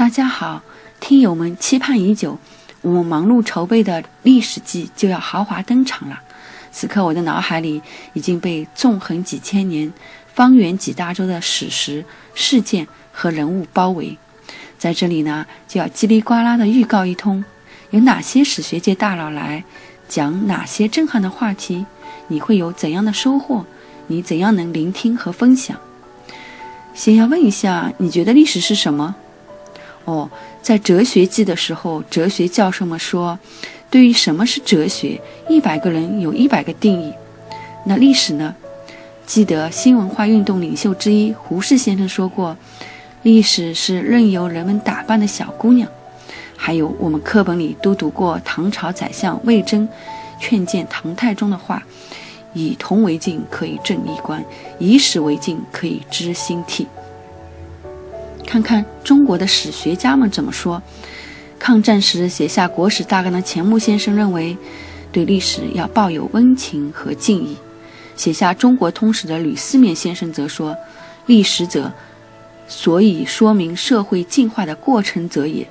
大家好，听友们期盼已久，我们忙碌筹备的《历史季》就要豪华登场了。此刻，我的脑海里已经被纵横几千年、方圆几大洲的史实、事件和人物包围。在这里呢，就要叽里呱啦的预告一通：有哪些史学界大佬来讲哪些震撼的话题？你会有怎样的收获？你怎样能聆听和分享？先要问一下，你觉得历史是什么？哦，在哲学季的时候，哲学教授们说，对于什么是哲学，一百个人有一百个定义。那历史呢？记得新文化运动领袖之一胡适先生说过，历史是任由人们打扮的小姑娘。还有我们课本里都读过唐朝宰相魏征劝谏唐太宗的话：“以铜为镜，可以正衣冠；以史为镜，可以知兴替。”看看中国的史学家们怎么说。抗战时写下《国史大纲》的钱穆先生认为，对历史要抱有温情和敬意。写下《中国通史》的吕思勉先生则说：“历史者，所以说明社会进化的过程者也。”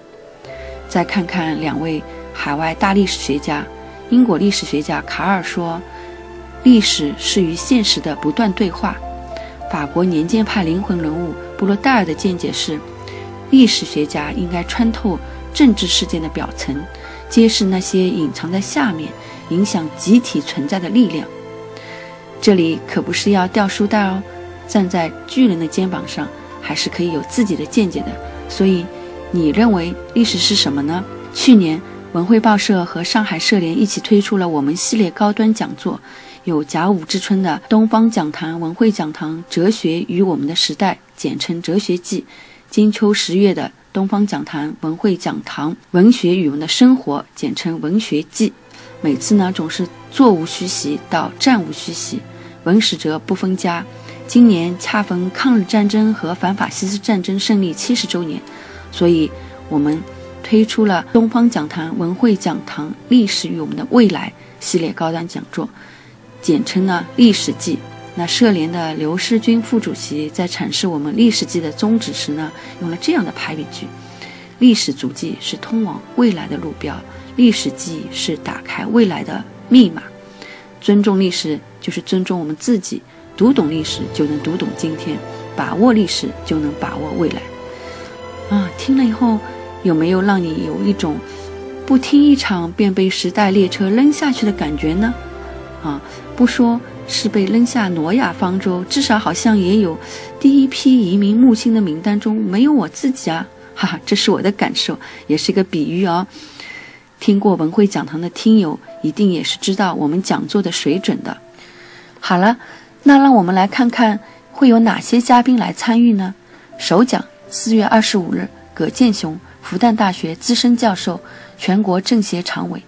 再看看两位海外大历史学家，英国历史学家卡尔说：“历史是与现实的不断对话。”法国年鉴派灵魂人物。布罗代尔的见解是，历史学家应该穿透政治事件的表层，揭示那些隐藏在下面、影响集体存在的力量。这里可不是要掉书袋哦，站在巨人的肩膀上，还是可以有自己的见解的。所以，你认为历史是什么呢？去年，文汇报社和上海社联一起推出了我们系列高端讲座。有甲午之春的东方讲坛、文汇讲堂《哲学与我们的时代》，简称《哲学记》；金秋十月的东方讲坛、文汇讲堂《文学与我们的生活》，简称《文学记》。每次呢，总是座无虚席到战无虚席，文史哲不分家。今年恰逢抗日战争和反法西斯战争胜利七十周年，所以我们推出了东方讲坛、文汇讲堂《历史与我们的未来》系列高端讲座。简称呢《历史记》。那社联的刘世军副主席在阐释我们《历史记》的宗旨时呢，用了这样的排比句：历史足迹是通往未来的路标，历史记忆是打开未来的密码。尊重历史就是尊重我们自己，读懂历史就能读懂今天，把握历史就能把握未来。啊，听了以后有没有让你有一种不听一场便被时代列车扔下去的感觉呢？啊，不说是被扔下挪亚方舟，至少好像也有第一批移民木星的名单中没有我自己啊！哈哈，这是我的感受，也是一个比喻哦。听过文汇讲堂的听友，一定也是知道我们讲座的水准的。好了，那让我们来看看会有哪些嘉宾来参与呢？首讲四月二十五日，葛剑雄，复旦大学资深教授，全国政协常委。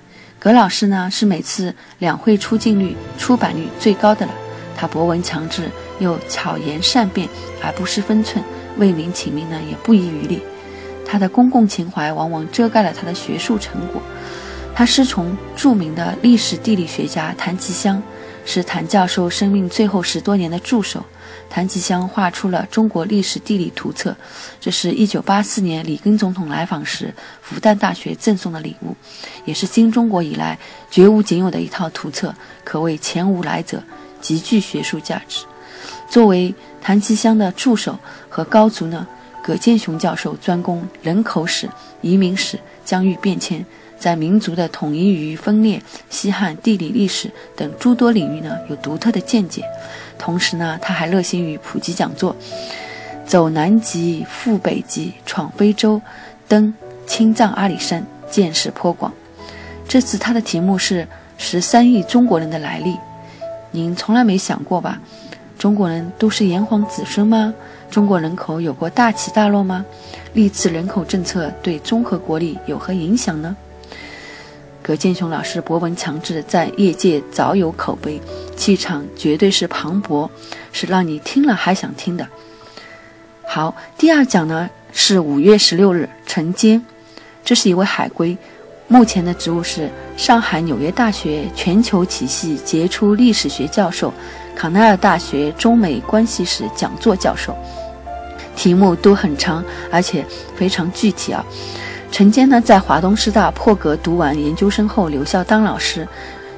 葛老师呢，是每次两会出镜率、出版率最高的了。他博闻强志，又巧言善辩，而不失分寸，为民请命呢也不遗余力。他的公共情怀往往遮盖了他的学术成果。他师从著名的历史地理学家谭其骧，是谭教授生命最后十多年的助手。谭其骧画出了《中国历史地理图册》，这是一九八四年里根总统来访时，复旦大学赠送的礼物，也是新中国以来绝无仅有的一套图册，可谓前无来者，极具学术价值。作为谭其骧的助手和高足呢，葛剑雄教授专攻人口史、移民史、疆域变迁。在民族的统一与分裂、西汉地理历史等诸多领域呢，有独特的见解。同时呢，他还热心于普及讲座，走南极、赴北极、闯非洲、登青藏阿里山，见识颇广。这次他的题目是“十三亿中国人的来历”。您从来没想过吧？中国人都是炎黄子孙吗？中国人口有过大起大落吗？历次人口政策对综合国力有何影响呢？葛剑雄老师博闻强志，在业界早有口碑，气场绝对是磅礴，是让你听了还想听的。好，第二讲呢是五月十六日，晨间，这是一位海归，目前的职务是上海纽约大学全球体系杰出历史学教授，康奈尔大学中美关系史讲座教授。题目都很长，而且非常具体啊。陈坚呢，在华东师大破格读完研究生后，留校当老师，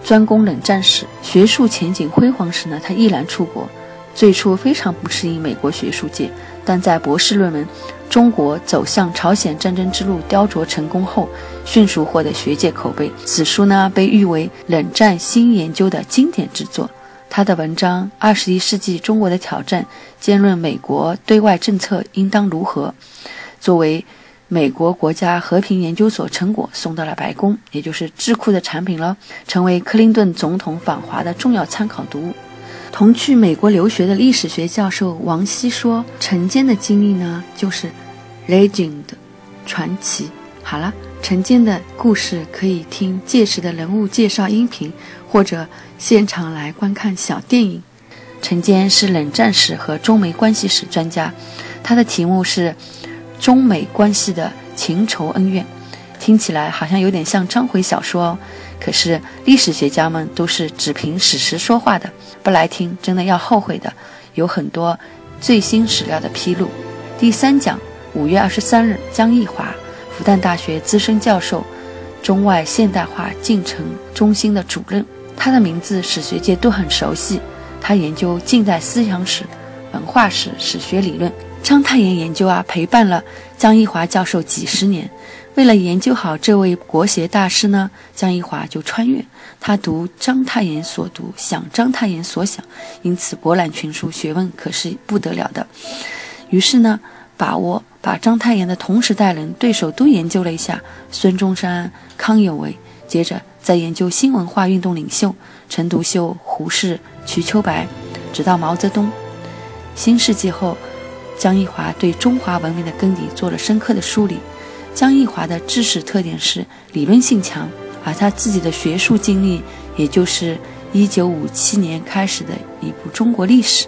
专攻冷战史，学术前景辉煌时呢，他毅然出国。最初非常不适应美国学术界，但在博士论文《中国走向朝鲜战争之路》雕琢成功后，迅速获得学界口碑。此书呢，被誉为冷战新研究的经典之作。他的文章《二十一世纪中国的挑战》兼论美国对外政策应当如何，作为美国国家和平研究所成果送到了白宫，也就是智库的产品了，成为克林顿总统访华的重要参考读物。同去美国留学的历史学教授王希说：“陈坚的经历呢，就是 legend 传奇。好了，陈坚的故事可以听届时的人物介绍音频，或者现场来观看小电影。陈坚是冷战史和中美关系史专家，他的题目是《中美关系的情仇恩怨》，听起来好像有点像章回小说哦。可是历史学家们都是只凭史实说话的。”不来听，真的要后悔的。有很多最新史料的披露。第三讲，五月二十三日，江义华，复旦大学资深教授，中外现代化进程中心的主任。他的名字史学界都很熟悉。他研究近代思想史、文化史、史学理论。章太炎研究啊，陪伴了江一华教授几十年。为了研究好这位国学大师呢，江一华就穿越，他读章太炎所读，想章太炎所想，因此博览群书，学问可是不得了的。于是呢，把握把章太炎的同时代人、对手都研究了一下，孙中山、康有为，接着再研究新文化运动领袖陈独秀、胡适、瞿秋白，直到毛泽东。新世纪后，江一华对中华文明的根底做了深刻的梳理。江一华的知识特点是理论性强，而他自己的学术经历，也就是1957年开始的一部中国历史。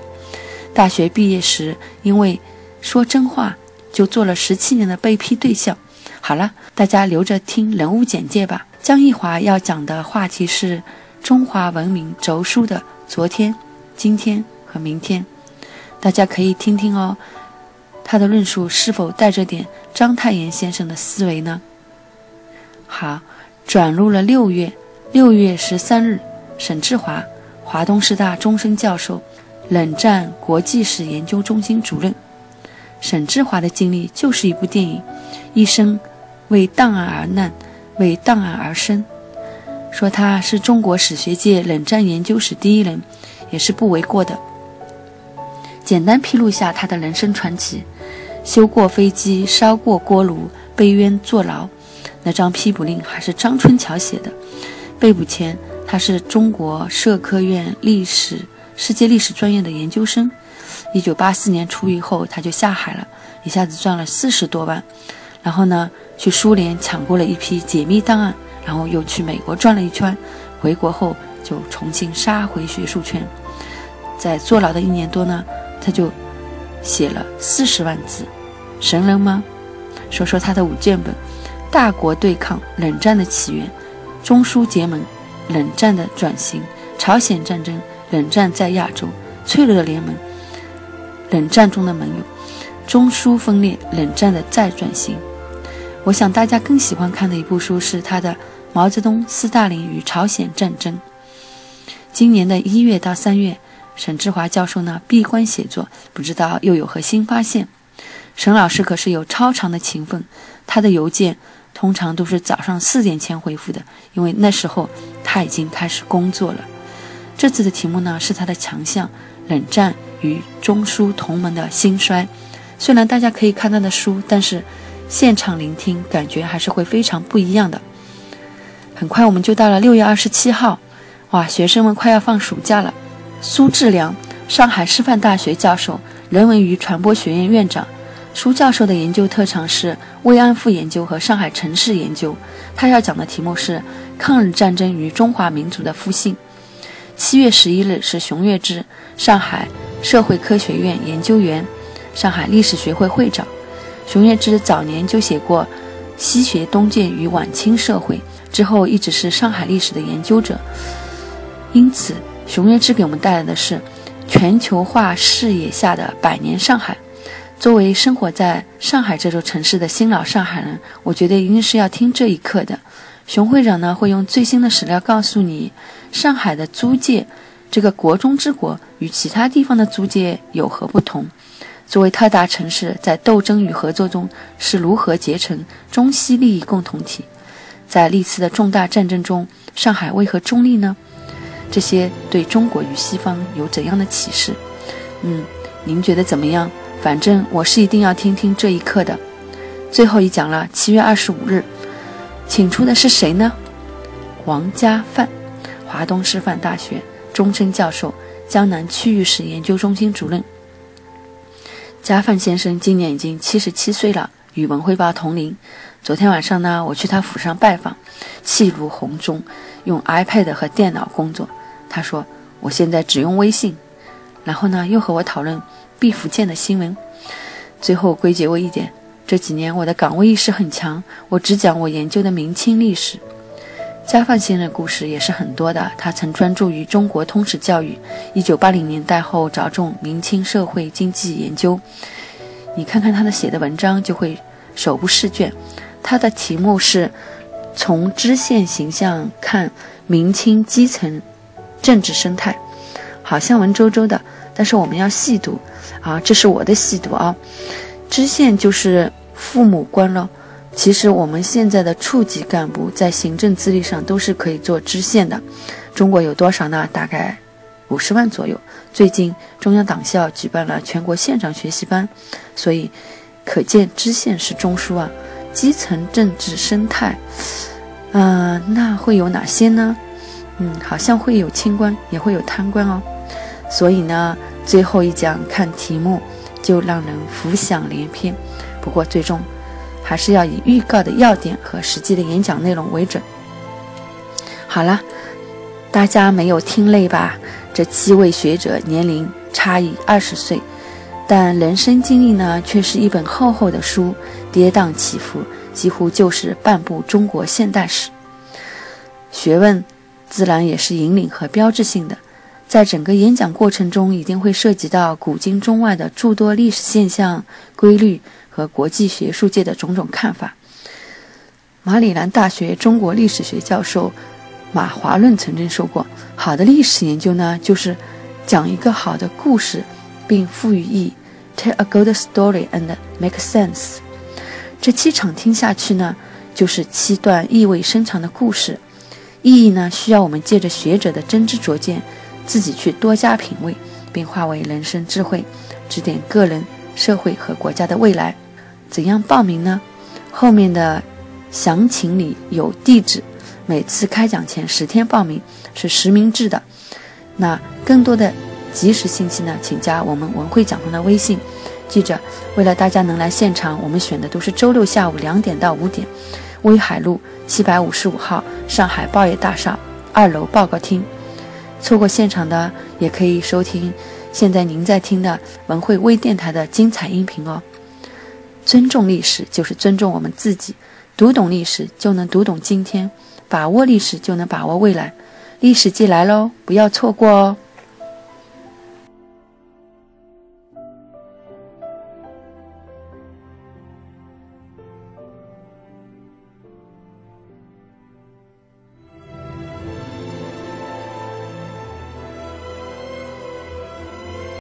大学毕业时，因为说真话，就做了十七年的被批对象。好了，大家留着听人物简介吧。江一华要讲的话题是中华文明轴书的昨天、今天和明天，大家可以听听哦。他的论述是否带着点章太炎先生的思维呢？好，转入了六月，六月十三日，沈志华，华东师大终身教授，冷战国际史研究中心主任。沈志华的经历就是一部电影，一生为档案而难，为档案而生。说他是中国史学界冷战研究史第一人，也是不为过的。简单披露下他的人生传奇。修过飞机，烧过锅炉，被冤坐牢，那张批捕令还是张春桥写的。被捕前，他是中国社科院历史世界历史专业的研究生。一九八四年出狱后，他就下海了，一下子赚了四十多万。然后呢，去苏联抢过了一批解密档案，然后又去美国转了一圈，回国后就重新杀回学术圈。在坐牢的一年多呢，他就写了四十万字。神人吗？说说他的五卷本：大国对抗、冷战的起源、中苏结盟、冷战的转型、朝鲜战争、冷战在亚洲、脆弱的联盟、冷战中的盟友、中苏分裂、冷战的再转型。我想大家更喜欢看的一部书是他的《毛泽东、斯大林与朝鲜战争》。今年的一月到三月，沈志华教授呢闭关写作，不知道又有何新发现。沈老师可是有超长的勤奋，他的邮件通常都是早上四点前回复的，因为那时候他已经开始工作了。这次的题目呢是他的强项——冷战与中苏同盟的兴衰。虽然大家可以看他的书，但是现场聆听感觉还是会非常不一样的。很快我们就到了六月二十七号，哇，学生们快要放暑假了。苏志良，上海师范大学教授，人文与传播学院院长。舒教授的研究特长是慰安妇研究和上海城市研究，他要讲的题目是抗日战争与中华民族的复兴。七月十一日是熊岳之，上海社会科学院研究员，上海历史学会会长。熊岳之早年就写过《西学东渐与晚清社会》，之后一直是上海历史的研究者。因此，熊岳之给我们带来的是全球化视野下的百年上海。作为生活在上海这座城市的新老上海人，我觉得一定是要听这一课的。熊会长呢会用最新的史料告诉你，上海的租界这个国中之国与其他地方的租界有何不同。作为特大城市，在斗争与合作中是如何结成中西利益共同体？在历次的重大战争中，上海为何中立呢？这些对中国与西方有怎样的启示？嗯，您觉得怎么样？反正我是一定要听听这一课的。最后一讲了，七月二十五日，请出的是谁呢？王家范，华东师范大学终身教授，江南区域史研究中心主任。家范先生今年已经七十七岁了，与文汇报同龄。昨天晚上呢，我去他府上拜访，气如虹钟，用 iPad 和电脑工作。他说：“我现在只用微信。”然后呢，又和我讨论毕福剑的新闻。最后归结为一点：这几年我的岗位意识很强，我只讲我研究的明清历史。家范先生的故事也是很多的。他曾专注于中国通史教育，一九八零年代后着重明清社会经济研究。你看看他的写的文章，就会手不释卷。他的题目是“从知县形象看明清基层政治生态”，好像文绉绉的，但是我们要细读啊，这是我的细读啊。知县就是父母官了。其实我们现在的处级干部在行政资历上都是可以做知县的。中国有多少呢？大概五十万左右。最近中央党校举办了全国县长学习班，所以可见知县是中枢啊。基层政治生态，嗯，那会有哪些呢？嗯，好像会有清官，也会有贪官哦。所以呢，最后一讲看题目就让人浮想联翩。不过最终还是要以预告的要点和实际的演讲内容为准。好了，大家没有听累吧？这七位学者年龄差异二十岁。但人生经历呢，却是一本厚厚的书，跌宕起伏，几乎就是半部中国现代史。学问自然也是引领和标志性的，在整个演讲过程中，一定会涉及到古今中外的诸多历史现象、规律和国际学术界的种种看法。马里兰大学中国历史学教授马华论曾经说过：“好的历史研究呢，就是讲一个好的故事。”并赋予意义，tell a good story and make sense。这七场听下去呢，就是七段意味深长的故事。意义呢，需要我们借着学者的真知灼见，自己去多加品味，并化为人生智慧，指点个人、社会和国家的未来。怎样报名呢？后面的详情里有地址。每次开讲前十天报名是实名制的。那更多的。及时信息呢，请加我们文汇讲堂的微信。记着，为了大家能来现场，我们选的都是周六下午两点到五点，威海路七百五十五号上海报业大厦二楼报告厅。错过现场的，也可以收听现在您在听的文汇微电台的精彩音频哦。尊重历史就是尊重我们自己，读懂历史就能读懂今天，把握历史就能把握未来。历史季来喽，不要错过哦。